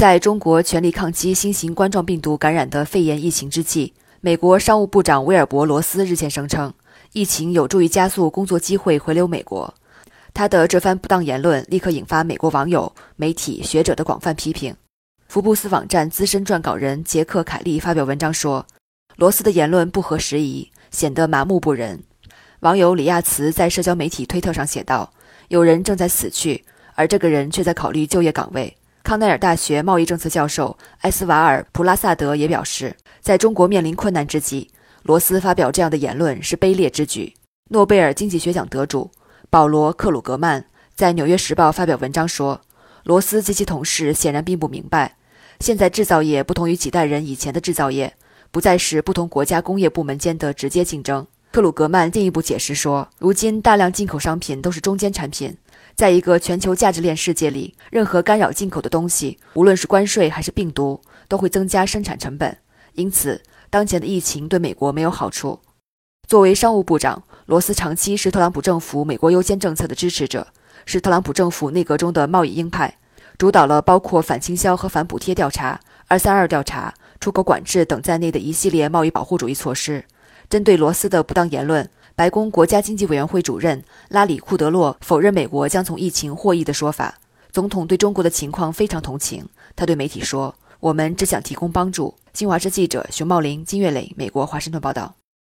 在中国全力抗击新型冠状病毒感染的肺炎疫情之际，美国商务部长威尔伯·罗斯日前声称，疫情有助于加速工作机会回流美国。他的这番不当言论立刻引发美国网友、媒体、学者的广泛批评。福布斯网站资深撰稿人杰克·凯利发表文章说，罗斯的言论不合时宜，显得麻木不仁。网友李亚慈在社交媒体推特上写道：“有人正在死去，而这个人却在考虑就业岗位。”康奈尔大学贸易政策教授埃斯瓦尔·普拉萨德也表示，在中国面临困难之际，罗斯发表这样的言论是卑劣之举。诺贝尔经济学奖得主保罗·克鲁格曼在《纽约时报》发表文章说，罗斯及其同事显然并不明白，现在制造业不同于几代人以前的制造业，不再是不同国家工业部门间的直接竞争。克鲁格曼进一步解释说，如今大量进口商品都是中间产品。在一个全球价值链世界里，任何干扰进口的东西，无论是关税还是病毒，都会增加生产成本。因此，当前的疫情对美国没有好处。作为商务部长，罗斯长期是特朗普政府“美国优先”政策的支持者，是特朗普政府内阁中的贸易鹰派，主导了包括反倾销和反补贴调查、二三二调查、出口管制等在内的一系列贸易保护主义措施。针对罗斯的不当言论。白宫国家经济委员会主任拉里·库德洛否认美国将从疫情获益的说法。总统对中国的情况非常同情，他对媒体说：“我们只想提供帮助。”新华社记者熊茂林、金月磊，美国华盛顿报道。